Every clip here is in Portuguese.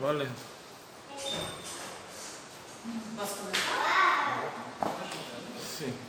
vale. Sí.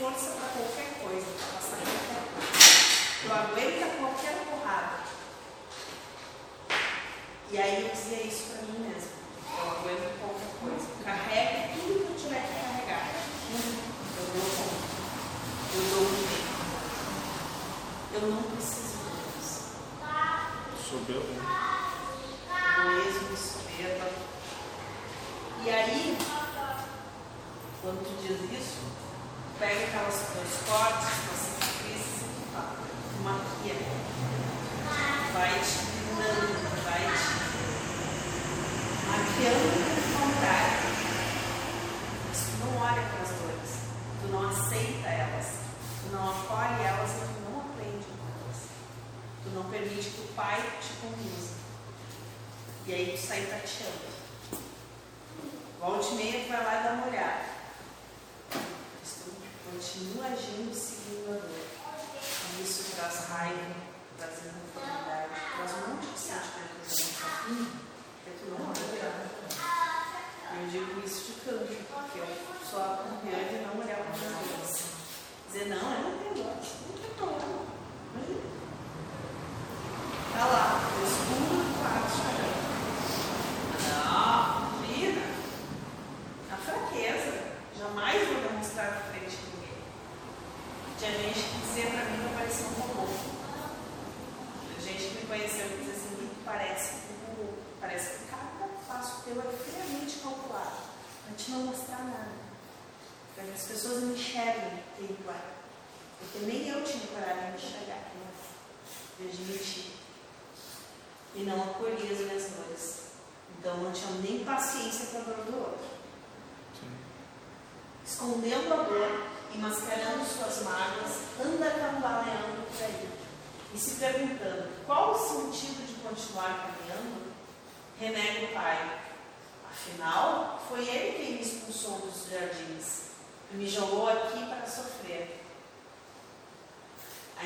força para qualquer coisa, para passar qualquer coisa. Eu aguento qualquer porrada. E aí eu dizia isso para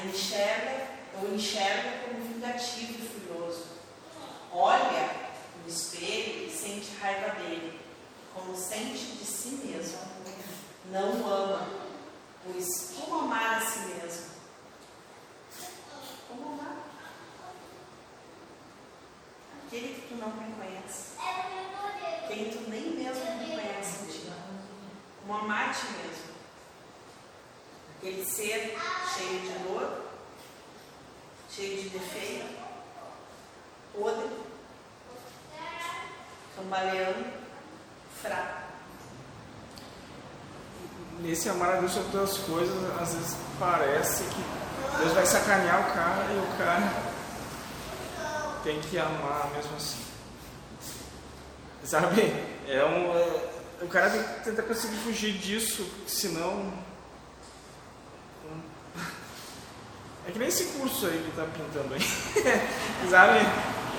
enxerga ou enxerga como vingativo e furioso. Olha no espelho e sente raiva dele, como sente de si mesmo. Não o ama, pois como amar a si mesmo? Como amar? Aquele que tu não reconhece. É Quem tu nem mesmo reconhece. Como amar a ti mesmo. Aquele ser cheio de dor, cheio de defeito, podre, cambaleando, fraco. Nesse amar a Deus sobre todas as coisas, às vezes parece que Deus vai sacanear o cara e o cara tem que amar mesmo assim. Sabe? É um, é, o cara tem que tentar conseguir fugir disso, senão. É que nem esse curso aí que tá pintando aí. Sabe?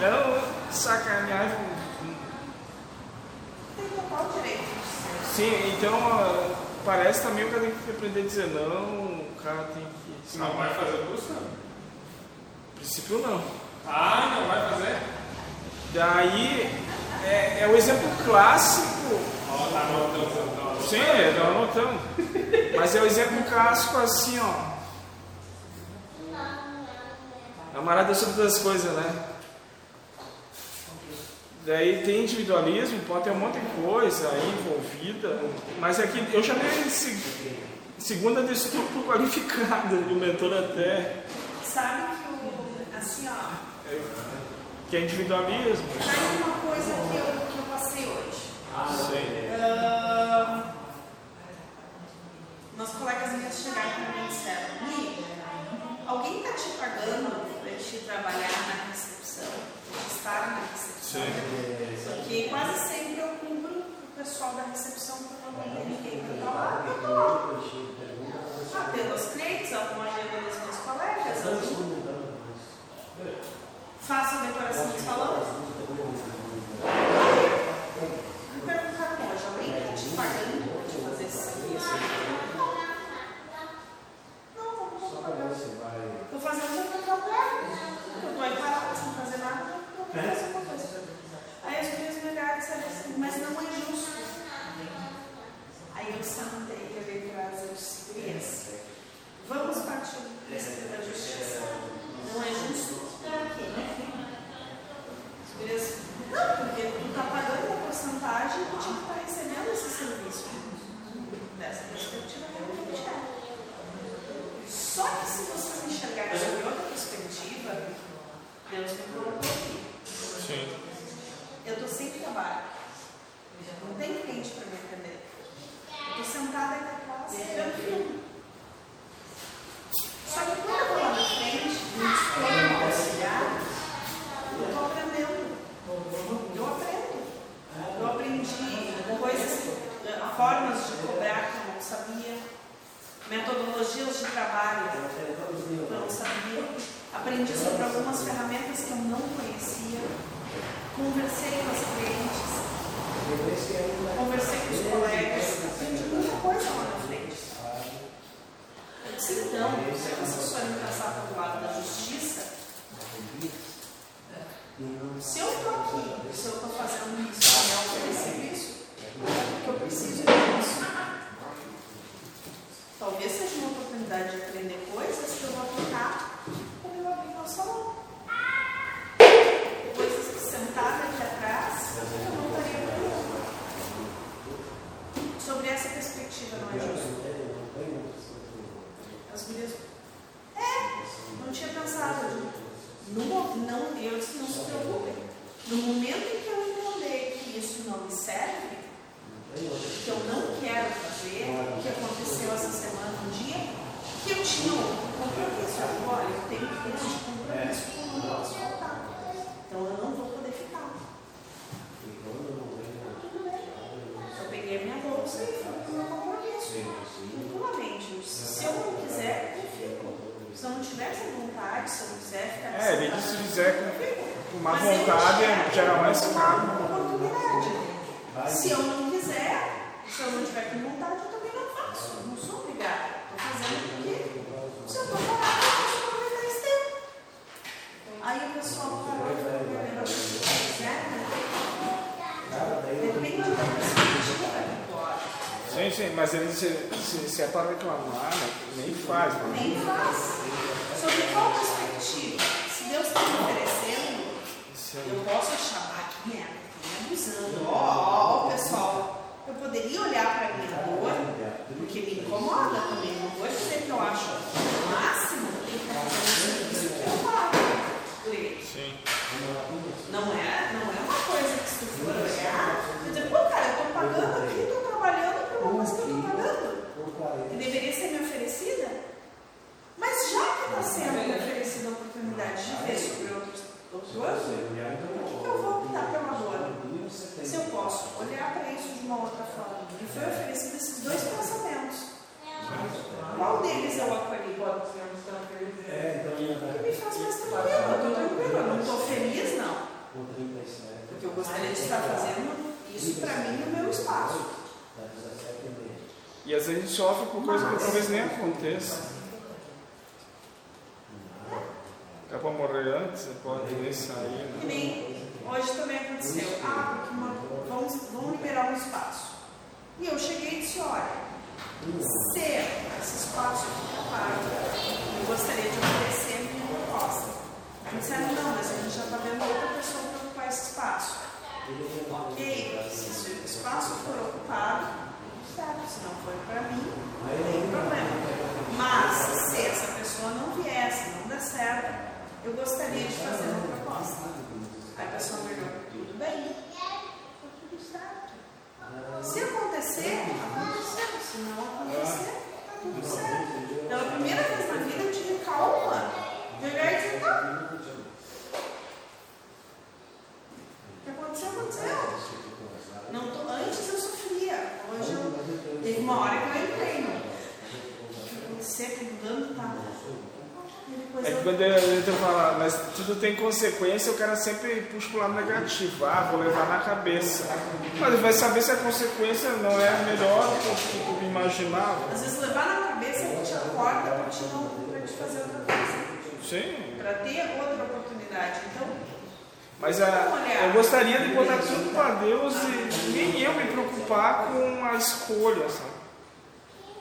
É um sacanear. Tem total direito. Sim, então parece também o cara tem que aprender a dizer não, o cara tem que. Não vai fazer o curso? No princípio não. Ah, não vai fazer? Daí é, é o exemplo clássico. Ó, tá anotando. tá anotando. Sim, tô anotando. Mas é o exemplo clássico assim, ó. Amarada sobre todas as coisas, né? Daí tem individualismo, pode ter um monte de coisa aí envolvida, mas é que eu chamei de se- segunda de estupro qualificada, e o mentor até, Sabe que o. Assim, ó. que é individualismo. Tá aí uma coisa que eu, que eu passei hoje. Sim. Ahn, Meus colegas minhas chegaram para mim e disseram: alguém está te pagando para te trabalhar na recepção, para te estar na recepção? Porque quase sempre eu cumpro o pessoal da recepção quando não tem ninguém para lá. Eu tô lá. Atendo os clientes, arrumo a agenda dos meus colegas, faço a decoração do salão. Me perguntaram hoje, alguém está te pagando para te fazer esse serviço? Não, não estou pagando. Estou fazendo o meu trabalho. Eu estou aí parada sem fazer nada, eu vou fazer uma coisa. Aí as minhas mulheres disseram assim, mas não é justo. Aí eu sentei e olhei para as disse, "Gurias, Vamos partir do princípio da justiça. Não é justo? Para quê? As gurias, Não, porque tu está pagando uma porcentagem e tu tinha que estar recebendo esse serviço. Dessa perspectiva, realmente é. Só que se vocês enxergarem sob outra perspectiva, Deus me colocou aqui. Sim. Eu estou sem trabalho. Não tem cliente para me atender. Eu estou sentada aí atrás vendo filme. Só que quando eu estou lá na frente, me dispondo a auxiliar, eu estou aprendendo. Eu aprendo. Eu aprendi coisas, eh, formas de cobrar que eu não sabia, metodologias de trabalho que eu não sabia. Aprendi sobre algumas ferramentas que eu não conhecia. Conversei com as clientes, conversei com os colegas, aprendi muita coisa lá na frente. Eu disse, então, se vocês forem passar pelo lado da justiça, se eu estou aqui, se eu estou fazendo isso, e é oferecer isso, é eu preciso disso. Talvez seja uma oportunidade de aprender coisas que eu vou aplicar quando eu abrir meu salão. Coisas que sentada aqui atrás eu não estaria aprendendo. Sobre essa perspectiva, não é justo? As gurias. É, não tinha pensado. No, mo- não, eu disse, não se preocupem. No momento em que eu entender que isso não me serve, que eu não quero fazer, o que aconteceu essa semana, um dia, que eu tinha um compromisso. Eu digo, olha, eu tenho que este compromisso que eu não posso faltar. Então eu não vou poder ficar. Tudo bem. Eu peguei a minha bolsa e fui para o meu compromisso. Tranquilamente. Eu disse, Se eu não quiser, eu fico. Se eu não tiver essa vontade, se eu não quiser ficar É, ele se fizer com, com má mas eu vontade, enxergo gera mais caro. uma oportunidade. Se eu não quiser, se eu não tiver com vontade, eu também não faço. Eu não sou obrigada. Estou fazendo porque se eu estou parada, eu posso aproveitar esse tempo. Aí o pessoal parou e falou, "Gabriela, se você quiser, né? depende da perspectiva tu olha. Sim, sim, mas ele se, se, se é para reclamar, né, nem faz. Né? Nem faz. Sobre qual perspectiva? Eu posso chamar aqui, é, me abusando. Ó, oh, pessoal, eu poderia olhar para minha dor, porque me incomoda também. Não vou dizer que eu acho o máximo que está fazendo isso que eu falo. Sim. Não é, não é uma coisa que se tu for olhar, tu pô, cara, eu tô pagando aqui, tô trabalhando por uma coisa que eu tô pagando, que deveria ser me oferecida. Mas já que está sendo me oferecida a oportunidade de ver sobre o outro ângulo, por que que eu vou optar pela dor? Se eu posso olhar para isso de uma outra forma. Me foi oferecido esses dois pensamentos. Qual deles eu acolhi? O que me faz mais tranquilo? Eu estou tranquila, eu não estou feliz, não. Porque eu gostaria de estar fazendo isso para mim no meu espaço. E às vezes a gente sofre por coisa que talvez nem aconteça. É para antes, pode sair. Né? nem hoje também aconteceu. Ah, uma, vamos, vamos liberar um espaço. E eu cheguei e disse, olha, se esse espaço fica pago, eu gostaria de oferecer a minha proposta. Me disseram, não, mas a gente já está vendo outra pessoa para ocupar esse espaço. Ok, se esse espaço for ocupado, certo, se não for para mim, não tem problema. Mas se essa pessoa não viesse, não der certo, eu gostaria de fazer uma proposta. Aí a pessoa me olhou, tudo bem, tudo certo. Se acontecer, aconteceu. Se não acontecer, tá tudo certo. Pela primeira vez na vida eu tive calma de olhar e dizer, tá. O que aconteceu, aconteceu. Não tô, antes eu sofria. Hoje eu. Teve uma hora que eu entrei no. O que aconteceu, que mudando, tá. Que eu. quando a gente fala, mas tudo tem consequência, o cara sempre puxa pro lado negativo. Ah, vou levar na cabeça. Mas ele vai saber se a consequência não é melhor do que tu imaginava. Às vezes levar na cabeça a gente acorda para te, não, pra te fazer outra coisa. Sim. Para ter outra oportunidade. Então, Mas ah, eu gostaria de botar tudo para Deus e nem eu me preocupar com a escolha, sabe?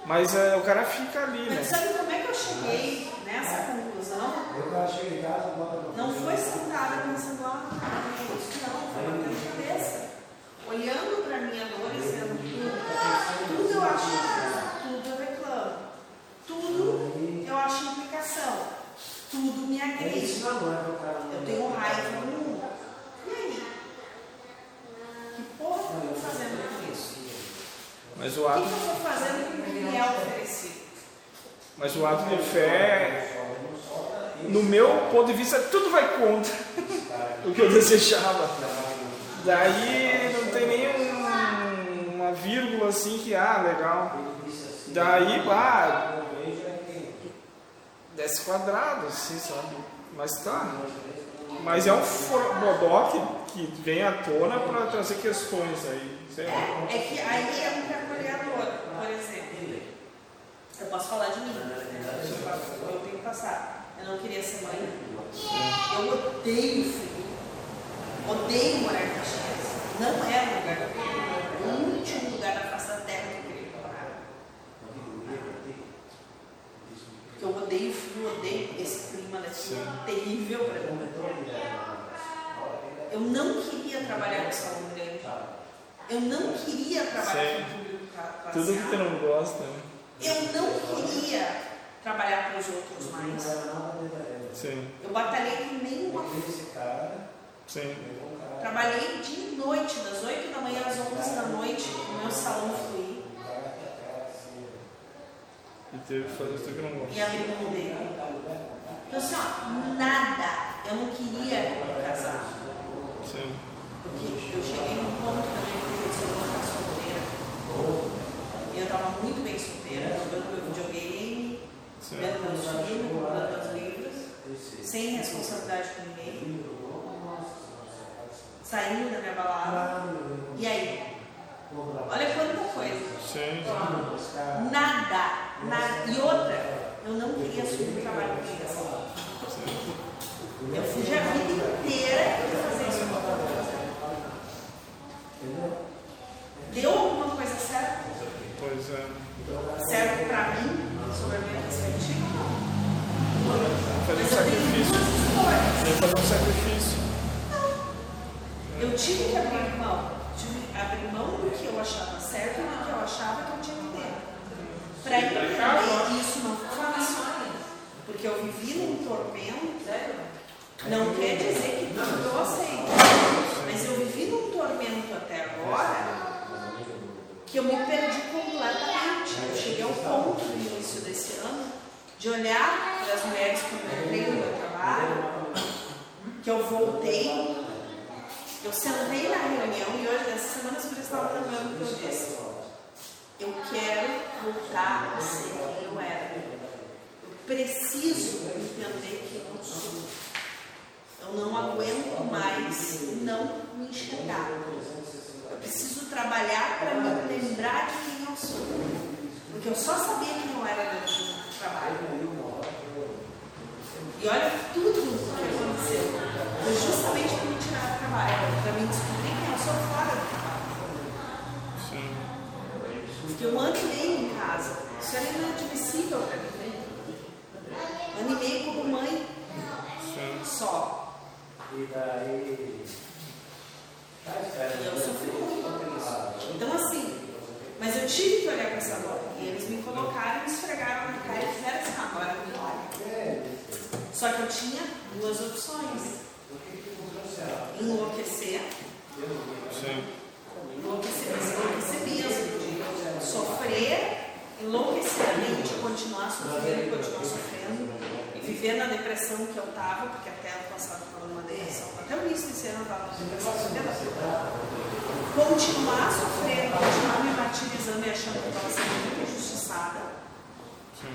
Mas ah, o cara fica ali, mas né? sabe como é que eu cheguei nessa conclusão? Não foi sentada pensando, ah, isso não, foi batendo cabeça. Olhando para minha dor e dizendo, tudo, tudo eu acho errado, tudo eu reclamo, tudo eu acho implicação, tudo me agride. Eu tenho raiva do mundo. E aí? Que porra que eu estou fazendo com isso? Mas o O que, ato, que eu estou fazendo com o que me é oferecido? mas o ato de fé, no meu ponto de vista, tudo vai contra o que eu desejava. Daí não tem nem uma vírgula assim que, ah, legal. Daí, ah, desce quadrado, assim, sabe? Mas tá. Mas é um bodó que, vem à tona para trazer questões aí. Sei lá. É que aí é um acolhedor, por exemplo. Eu posso falar de mim. Eu tenho passar. Eu não queria ser mãe. Eu odeio filho. Odeio morar em Caxias. Não era o lugar que eu queria morar. O último lugar na face da terra que eu queria morar. Porque eu odeio frio, odeio esse clima daqui. É terrível para mim. Eu não queria trabalhar com salão grande. Eu não queria trabalhar com público Tudo que tu não gosta, né? Eu não queria trabalhar para os outros mais. Sim, Eu batalhei que nem uma sim. Trabalhei de noite, das 8 da manhã às 11 da noite, no meu salão fluir E teve que fazer tudo que não gosta. e abrir mão dele. Então, assim, ó, nada. Eu não queria casar. Sim. Porque eu cheguei num ponto da minha vida de eu vou ficar solteira. E eu estava muito bem solteira, jogando meu videogame, Vendo meus filhos, comprando meus livros, sem responsabilidade com ninguém, saindo da minha balada. E aí? Olha quanta coisa. Sim. Nada, nada. E outra, eu não queria assumir o trabalho de ligação. Eu fugi a vida inteira de fazer isso fazendo. Deu alguma coisa certa? Pois é. Certo pra mim, sobre a minha perspectiva? Não. Fazer um eu tenho sacrifício. duas escolhas. Tem que fazer um sacrifício. Eu tive que abrir mão. Tive que abrir mão do que eu achava certo e do que eu achava que eu tinha que ter. Para entender isso não foi fácil. Porque eu vivi num tormento. Não quer dizer que tudo eu aceito. Mas eu vivi num tormento até agora que eu me perdi completamente. Eu cheguei ao ponto ano de olhar para das mulheres que eu entrei no meu trabalho, que eu voltei, eu sentei na reunião e hoje, essa semana, as pessoas estavam lembrando que eu disse. Eu quero voltar a ser quem eu era. Eu preciso entender quem eu sou. Eu não aguento mais não me enxergar. Eu preciso trabalhar para me lembrar de quem eu sou. Porque eu só sabia quem eu era dentro trabalho. E olha tudo o que aconteceu. Foi justamente para me tirar do trabalho, para me descobrir quem eu sou fora do trabalho. Sim. Porque um ano e meio em casa. Isso era inadmissível para mim. Ano e meio como mãe Sim. só. E eu sofri muito com isso. Então, assim, mas eu tive que olhar para essa dor. E eles me colocaram, me esfregaram na cara e fizeram assim, agora me olha. Só que eu tinha duas opções. Enlouquecer, Sim. enlouquecer, mas enlouquecer mesmo. Sofrer, enlouquecidamente, continuar sofrendo, continuar sofrendo. E viver na depressão que eu estava, porque até ano passado falando uma depressão, até o início desse ano eu estava depressão. Continuar sofrendo, continuar me martirizando e achando que estava sendo injustiçada.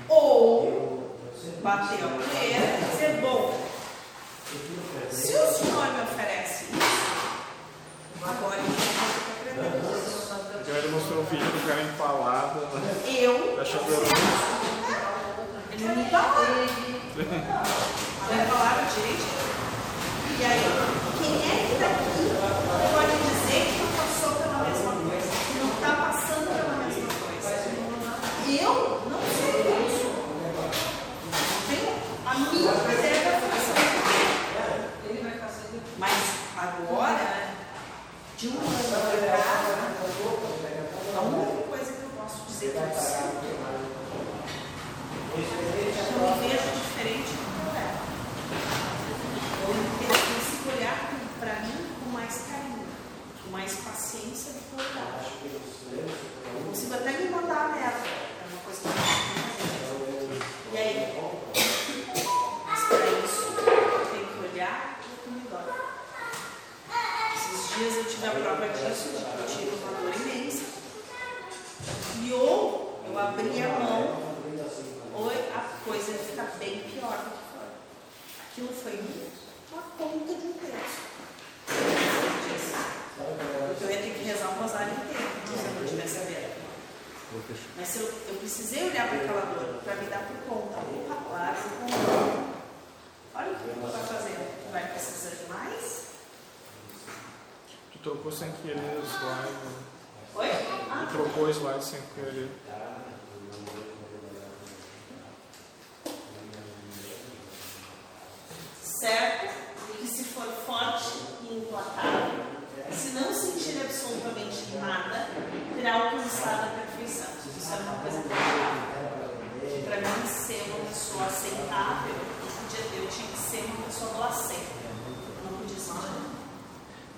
Ou bater a colher e dizer, bom, se o senhor me oferece isso, agora eu vou acreditar. Então ele mostrou um vídeo do cara empalado né? Eu, da chapeira. ele não me dá Vai falar direito. E aí, quem é que daqui pode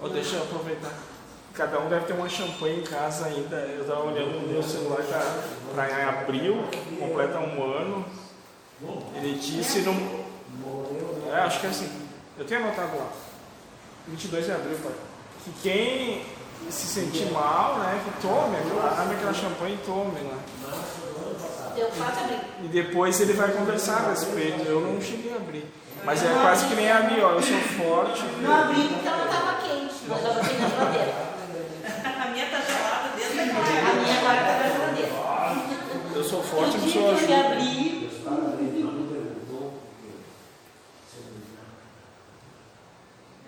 Ó, deixa eu aproveitar. Cada um deve ter uma champanhe em casa ainda. Eu estava olhando no meu celular para em abril, completa um ano. Ele disse no. É, acho que é assim. Eu tenho anotado lá. 22 de abril, pai. Que quem se sentir mal, né, que tome, aquela- abre aquela champanhe e tome, né? Abrir. E depois ele vai conversar a respeito. Eu não cheguei a abrir. Mas é quase que nem a minha, ó. Eu sou forte. Não abri porque ela estava quente, mas eu botei na geladeira. A minha tá gelada desde a A minha agora está na geladeira. Eu sou Eu forte, eu sou ajuda. abrir.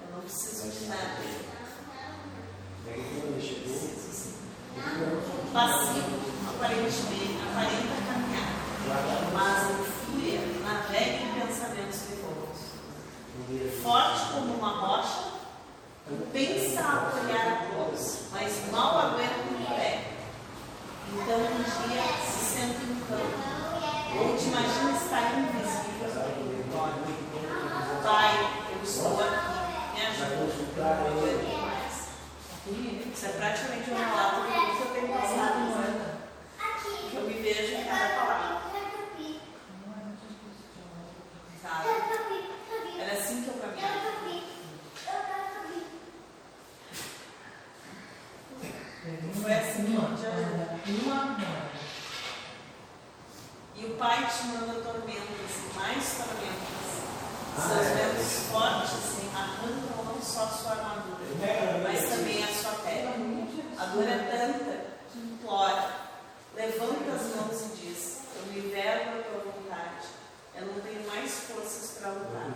Eu não preciso de nada. Passivo, aparentemente, aparenta caminhar, mas em fúria navega em pensamentos nervosos. Forte como uma rocha, pensa apoiar a todos, mas mal aguenta em pé. Então um dia se senta em campo, onde imagina estar invisível. Pai, eu estou aqui, me ajuda, eu. Isso é praticamente um relato que eu tenho passado no ano. Que eu me vejo em cada palavra. uma. E o pai te manda tormentas, mais tormentas. Seus ventos é. fortes assim, arrancam não só a sua armadura, é, mas também a sua pele. A dor é tanta que implora, levanta as mãos e diz: Eu me verbo à tua vontade, eu não tenho mais forças para lutar.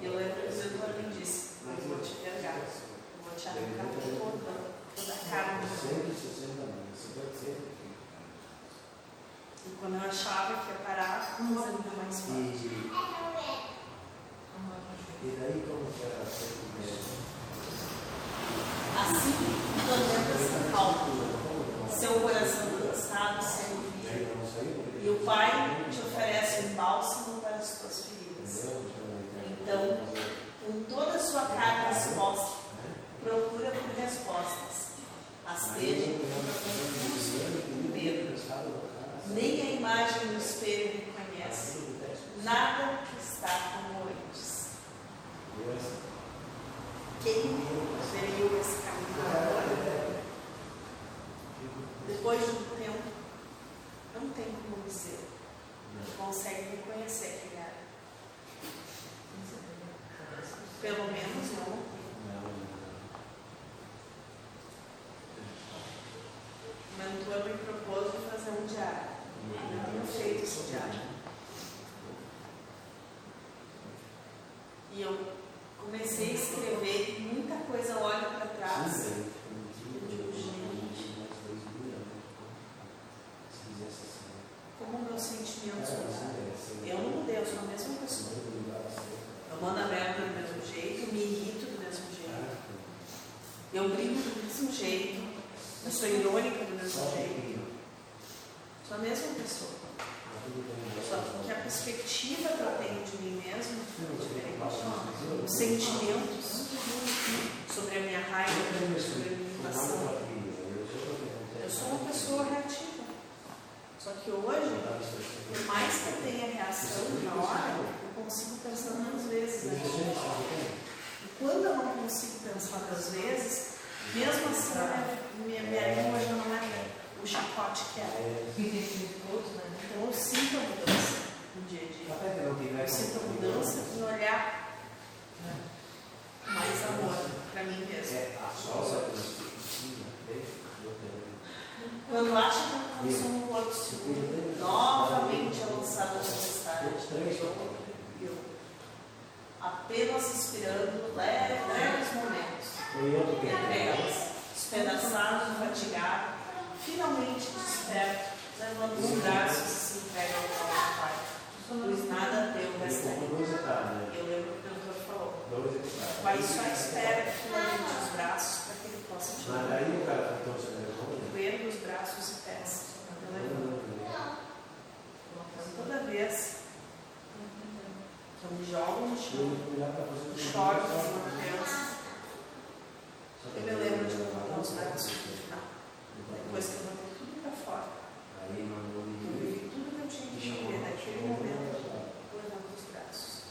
E eu lembro que o Senhor me disse: Eu vou te pegar, eu vou te arrancar por toda toda a carne. E quando eu achava que ia parar, mas ainda mais forte. E daí como que era feito Assim, tormenta-se calmo, seu coração cansado, sem. E o Pai Eu, apenas inspirando leves, leves momentos. Entregas, despedaçado, fatigado, finalmente desperto, levando os braços e se entrega ao do Pai. Pois nada teu resta Eu lembro que o doutor falou. O Pai só espera levante os braços para que ele possa te Mas levar. os braços e pés. Toda vez me jogo no chão, choro como uma criança, eu me lembro de levantar os braços no final. Depois que eu botei tudo para fora, eu vivi tudo que eu tinha que viver naquele momento, eu levanto os braços.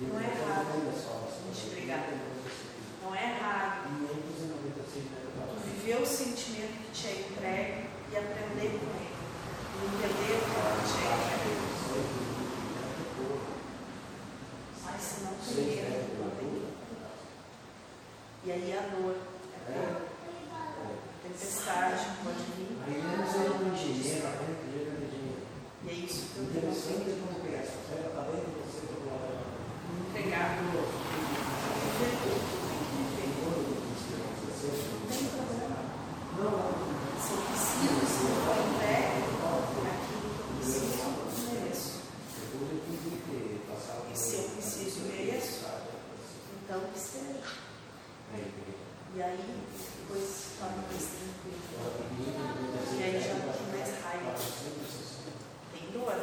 Não é errado. a gente brigar. Não é errado. Tu viver o sentimento que te é entregue e aprender com ele. E entender o que te é entregue. Mas E aí a dor, é dor. Tempestade pode vir. Aí menos era um engenheiro, a gente era um engenheiro. E é isso que eu tenho Interessante é como que essa fera está dentro de você todo lado. me entregar. Viver tudo que tem que viver. Não tem problema. Se eu preciso, se eu for entregue, aquilo que eu preciso, eu mereço. E se eu preciso e mereço, então que seja. E aí, depois se torna mais tranquilo. E aí já não tem mais raiva. Tem dor.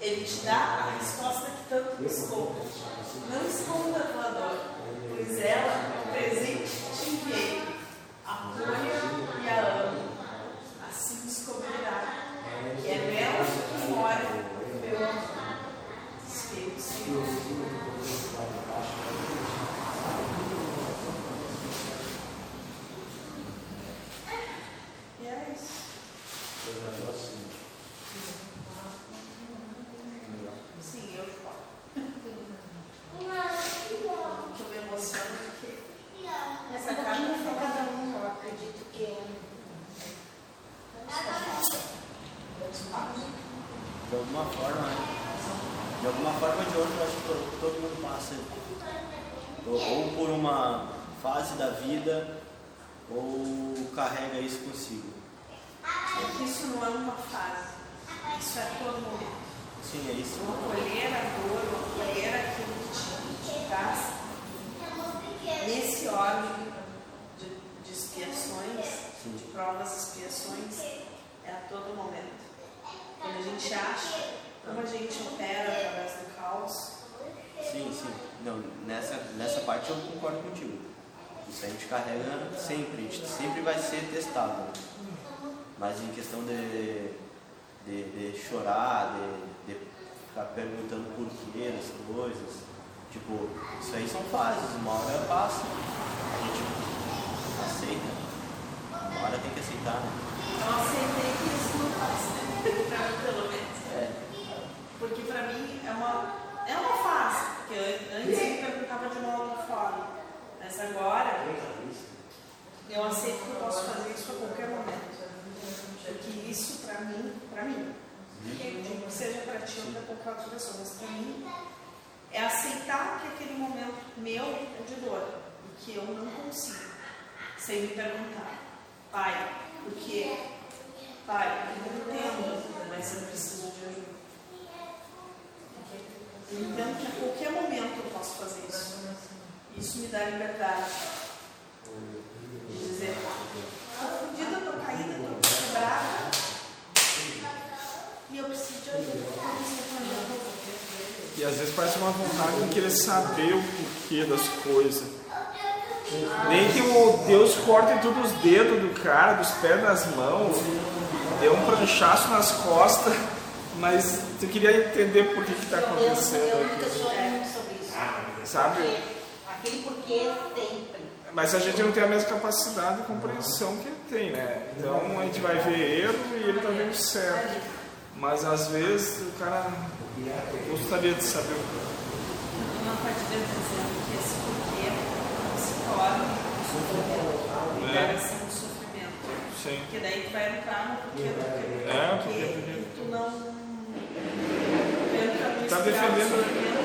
Ele te dá a resposta que tanto buscou. Não esconda a tua dor, pois ela é o presente que te enviei. Acolha e a ame. Assim descobrirá que é nela que mora o meu amor. Espírito Senhor. de alguma forma, né? De alguma forma ou de outra, eu acho que todo, todo mundo passa ou, ou por uma fase da vida ou carrega isso consigo. Isso não é uma fase. Isso é todo momento. Colher a dor, colher aquilo que te, te traz nesse óleo de, de expiações, de provas expiações, é a todo momento. Quando a gente acha como a gente opera através do caos, Sim, sim. Não, nessa, nessa parte eu concordo contigo. Isso a gente carrega sempre, a gente sempre vai ser testado. Mas em questão de, de, de chorar, de ficar perguntando por quê das coisas, tipo, isso aí são fases, uma hora passa, a gente aceita. Uma hora tem que aceitar, né? eu aceitei que isso não passa, né? pra mim pelo menos. É, Porque pra mim é uma, é uma fase. Porque eu- antes eu me perguntava de uma outra forma. Mas agora eu aceito que eu posso fazer isso a qualquer momento. Porque isso pra mim, pra mim, eu digo que seja outra pessoa, mas pra mim é aceitar que aquele momento meu é de dor. E que eu não consigo. Sem me perguntar, pai, por quê? Pai, eu não entendo, mas eu preciso de ajuda. Eu entendo que a qualquer momento eu posso fazer isso. Isso me dá liberdade de dizer, estou fodida, estou caída, estou quebrada. E. Eu preciso de ajuda. E às vezes parece uma vontade de querer saber o porquê das coisas. Nem que o Deus corte todos os dedos do cara, dos pés, das mãos, dê um pranchaço nas costas, mas tu queria entender por que está acontecendo eu aqui. Sabe? Aquele porquê sempre. Mas a gente não tem a mesma capacidade de compreensão que ele tem, né? Então a gente vai ver erro e ele tá vendo certo. Mas às vezes o cara gostaria de saber o porquê. Não está dizendo que esse porquê não se torna um sofrimento. É. Deve ser um sofrimento. Sim. Porque daí tu vai entrar no porquê do porquê. É, porque porquê, porquê. tu não entra no Tá defendendo- sofrimento.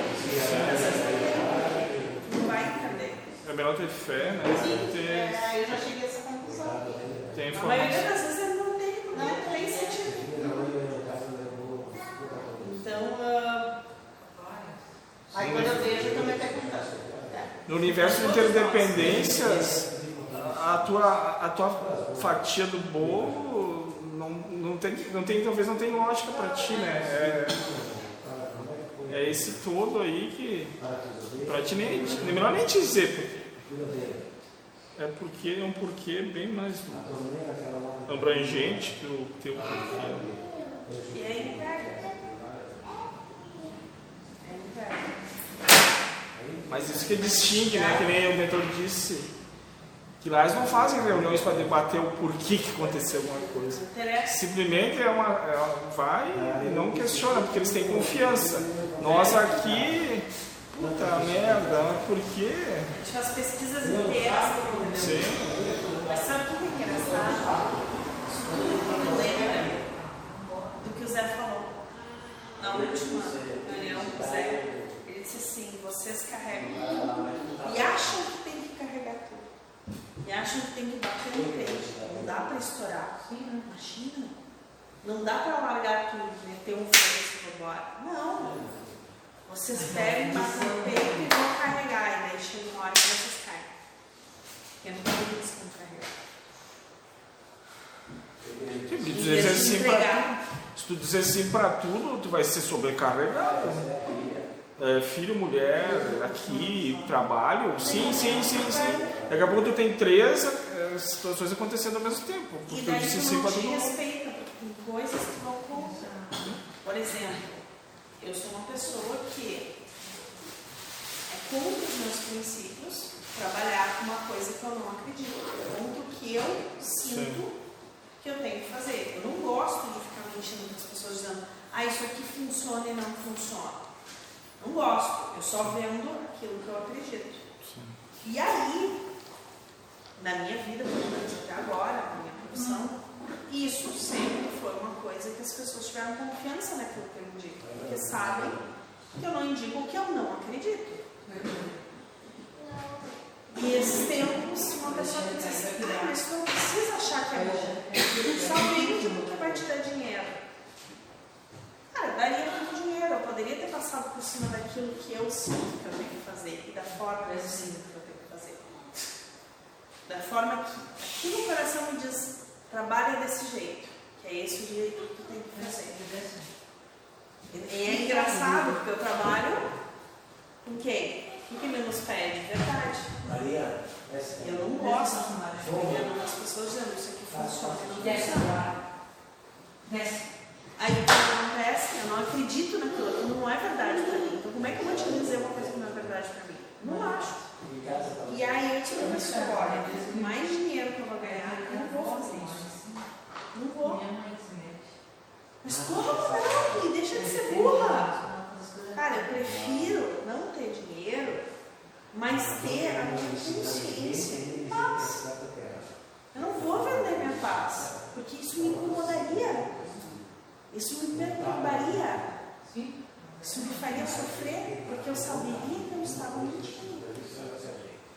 Tu não vai entender. É melhor ter fé, né? Sim, Ter, é, eu já cheguei a essa conclusão. ter A maioria informação. das vezes não tem, porque não tem sentido. Então, ah, Aí quando eu vejo, eu também. No universo de interdependências, a tua, a tua fatia do bolo não, não, tem, não tem, talvez não tem lógica para ti, né? É, é esse todo aí que para ti nem, nem melhor nem te dizer é porque é um porquê bem mais abrangente que o teu porquê. e. Aí ele pega. Mas isso que distingue, né? Que nem o mentor disse, que lá eles não fazem reuniões para debater o porquê que aconteceu alguma coisa. Simplesmente é uma, é uma- vai e não questiona, porque eles têm confiança. Nós aqui, puta merda, por quê? A gente faz pesquisas inteiras Sim. Mas sabe o que é engraçado? Tudo lembra do que o Zé falou na última reunião Zé. Disse assim, vocês carregam tudo e acham que tem que carregar tudo. E acham que tem que bater no peito. Não dá para estourar. Imagina. Não dá para largar tudo, meter um fogo e embora. Não. Vocês pegam, batem no peito e vão carregar. E daí chega uma hora que vocês caem. Porque não tem isso com carregar. Se tu Em dizer vez de assim se tu dizer sim para tudo, tu vai ser sobrecarregado. É, filho, mulher, aqui, trabalho, sim, sim, sim, sim. Daqui a pouco tu tem três é, situações acontecendo ao mesmo tempo. E Porque tu daí disse tu sim para todo mundo. respeita, porque tem coisas que vão contra. Por exemplo, eu sou uma pessoa que é contra os meus princípios trabalhar com uma coisa que eu não acredito. É contra o que eu sinto que eu tenho que fazer. Eu não gosto de ficar mentindo para as pessoas dizendo, ah, isso aqui funciona e não funciona. Não gosto. Eu só vendo aquilo que eu acredito. E aí, na minha vida, pelo menos até agora, na minha profissão, Isso sempre foi uma coisa que as pessoas tiveram confiança naquilo que eu indico, porque sabem que eu não indico o que eu não acredito. E esses tempos, uma pessoa que diz assim, ah, mas tu não precisa achar que é bom. Só vende porque vai te dar dinheiro. Cara, eu daria muito dinheiro. Eu poderia ter passado por cima daquilo que eu sinto que eu tenho que fazer e da forma que eu sinto que eu tenho que fazer. Da forma que aqui no coração me diz, trabalha desse jeito, que é esse o jeito que tu tem que fazer. E é engraçado porque eu trabalho com quem? O que menos pede? Verdade. Maria, essa Eu não gosto de ver umas pessoas dizendo isso aqui funciona e não funciona. Aí o que acontece? Eu não acredito naquilo, aquilo não é verdade pra mim. Então como é que eu vou te dizer uma coisa que não é verdade pra mim? Não acho. em casa tá E aí eu te digo assim, olha, por mais dinheiro que eu vou ganhar, eu não vou fazer isso. Não vou. Mas como não? Me deixa de ser burra. Cara, eu prefiro não ter dinheiro, mas ter a minha consciência em paz. Eu não vou vender minha paz, porque isso me incomodaria. Isso me perturbaria. Isso me faria sofrer, porque eu saberia que eu estava mentindo.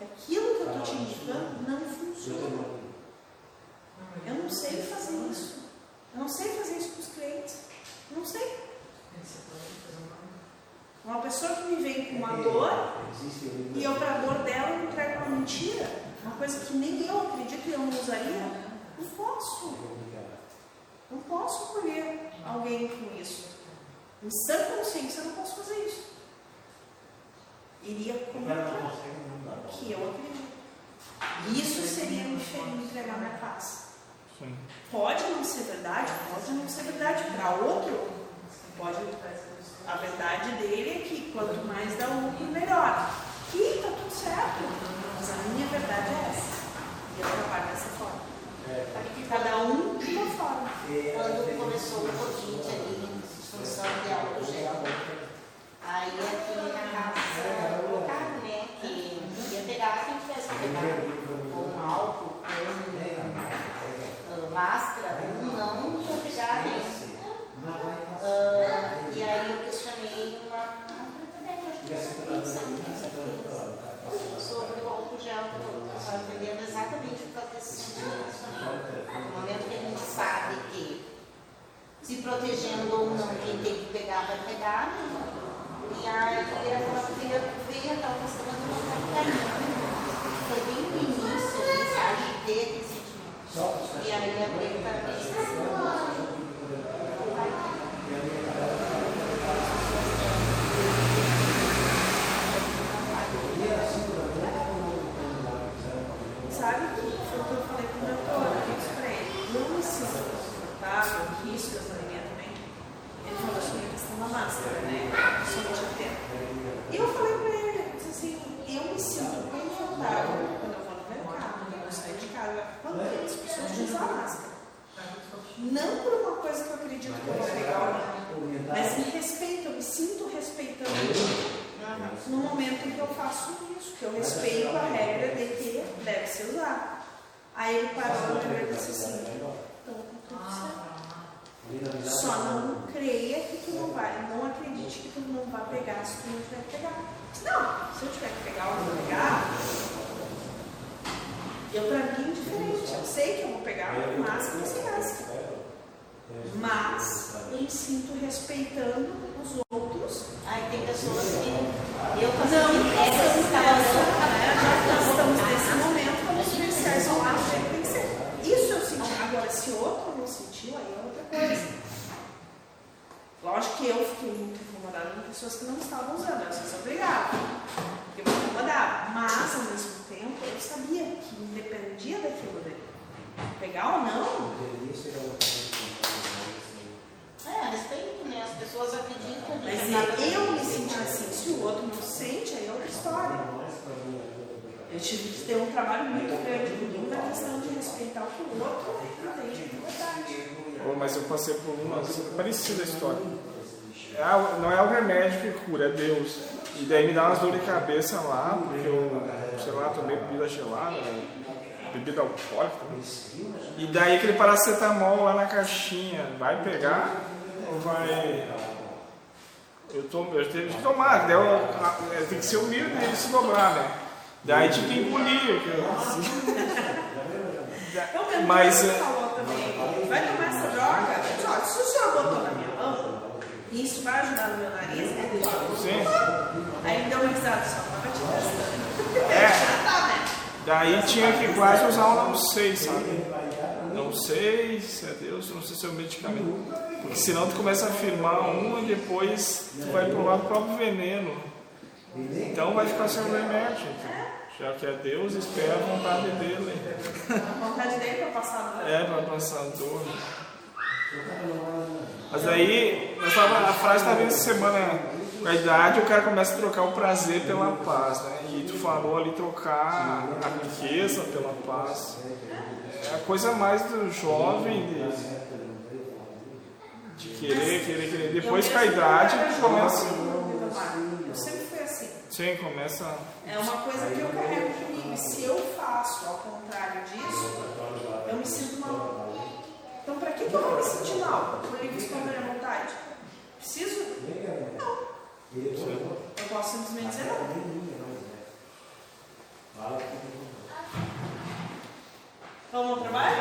Aquilo que eu estou te indicando não funciona. Eu não sei fazer isso. Não sei fazer isso com os clientes. Não sei. Uma pessoa que me vem com uma dor e eu, para a dor dela, entrego uma mentira. Uma coisa que nem eu acredito e eu não usaria. Não posso. Não posso colher alguém com isso. Em sã consciência, eu não posso fazer isso. Iria o que eu acredito. Isso seria me me entregar minha paz. Sim. Pode não ser verdade, pode não ser verdade para outro. Pode. A verdade dele é que quanto mais dá lucro, melhor. E tá tudo certo. Mas a minha verdade é essa. E eu trabalho dessa forma. Que Cada um de uma forma. quando começou o Covid ali, em função de álcool gel, aí aqui na casa colocaram, né, que ia pegar quem tivesse que pegar com álcool, com máscara, um não ia pegar dentro. Ah, e aí eu questionei uma, uma sobre o álcool gel, que eu estava entendendo exatamente por causa desse sentimento. No momento que a gente sabe que se protegendo ou não, quem tem que pegar vai pegar, né? E aí ela veio ver a tal questão do carinho. Foi bem no início, ali, sabe, ter aquele sentimento. E aí a preta disse assim, Sabe que foi o que eu falei pro meu doutor, eu disse pra ele, não me sinto confortável, risco essa linha também. Ele falou sobre a questão da máscara, né? Somente a tempo. E eu falei pra ele, eu disse assim, eu me sinto confortável quando eu vou no mercado, quando eu saio de casa, quando as pessoas usam a máscara. Não por uma coisa que eu acredito que eu vou pegar ou não, mas em respeito, eu me sinto respeitando no momento em que eu faço isso, que eu respeito a regra de que deve se usar. Aí ele parou e disse assim, então tá tudo certo. Só não creia que tu não vai, não acredite que tu não vai pegar se tu não tiver que pegar. Não, se eu tiver que pegar ou não pegar, eu pra mim é diferente. Eu sei que eu vou pegar máscara sem máscara. Mas eu me sinto respeitando os outros Aí tem pessoas que eu não, fazendo estamos essas nessa, estavam né? Já que estamos nesse momento, vamos vivenciar isso ao lado do jeito que tem que ser. Isso eu senti. Agora, se outro não sentiu, aí é outra coisa. Lógico que eu fiquei muito incomodada com pessoas que não estavam usando, eu sou obrigada. Porque me incomodava. Mas, ao mesmo tempo, eu sabia que dependia daquilo dele. Pegar ou não, É, respeito, né? As pessoas acreditam mas nisso. acaba- eu me senti assim. Se o outro não sente, aí é outra história. Eu tive que ter um trabalho muito grande comigo na questão de respeitar o que o outro entende de verdade. Mas eu passei por uma parecida história. É não é o remédio que cura, é Deus. E daí me dá umas dor de cabeça lá, porque eu, sei lá, tomei bebida gelada, né? bebida alcoólica. também. E daí aquele paracetamol lá na caixinha, vai pegar ou vai. Eu, tomo, eu tenho que tomar, daí eu, tem que ser humilde e se dobrar, né? Daí tipo engolir. que eu- Eu mesmo Mas, ele é- falou também, vai tomar essa droga? Eu disse, ó, se o senhor botou na minha mão, e isso vai ajudar no meu nariz, é claro. Sim. Aí ele deu uma risada, só tava te testando. É. Já tá, né? Daí tinha que quase usar um não sei, sabe? Não sei se é Deus, não sei se é o medicamento. Porque senão tu começa a afirmar um e depois tu vai provar o próprio veneno. Então vai ficar sem o remédio. então. Já que é Deus, espera a vontade dele. A vontade dele pra passar no É, para passar dor. Mas aí, tava, a frase estava essa semana, com a idade o cara começa a trocar o prazer pela paz, né? E tu falou ali trocar a riqueza pela paz. É a coisa mais do jovem de, de querer, querer, querer. Depois com a idade tu começa. Eu sempre fui assim. Sim, começa. É uma coisa que eu carrego comigo. E se eu faço ao contrário disso, eu me sinto mal. Então, pra que, que eu vou me sentir mal? Por livre e espontânea vontade? Preciso? Não. Eu posso simplesmente dizer não. Vamos ao trabalho?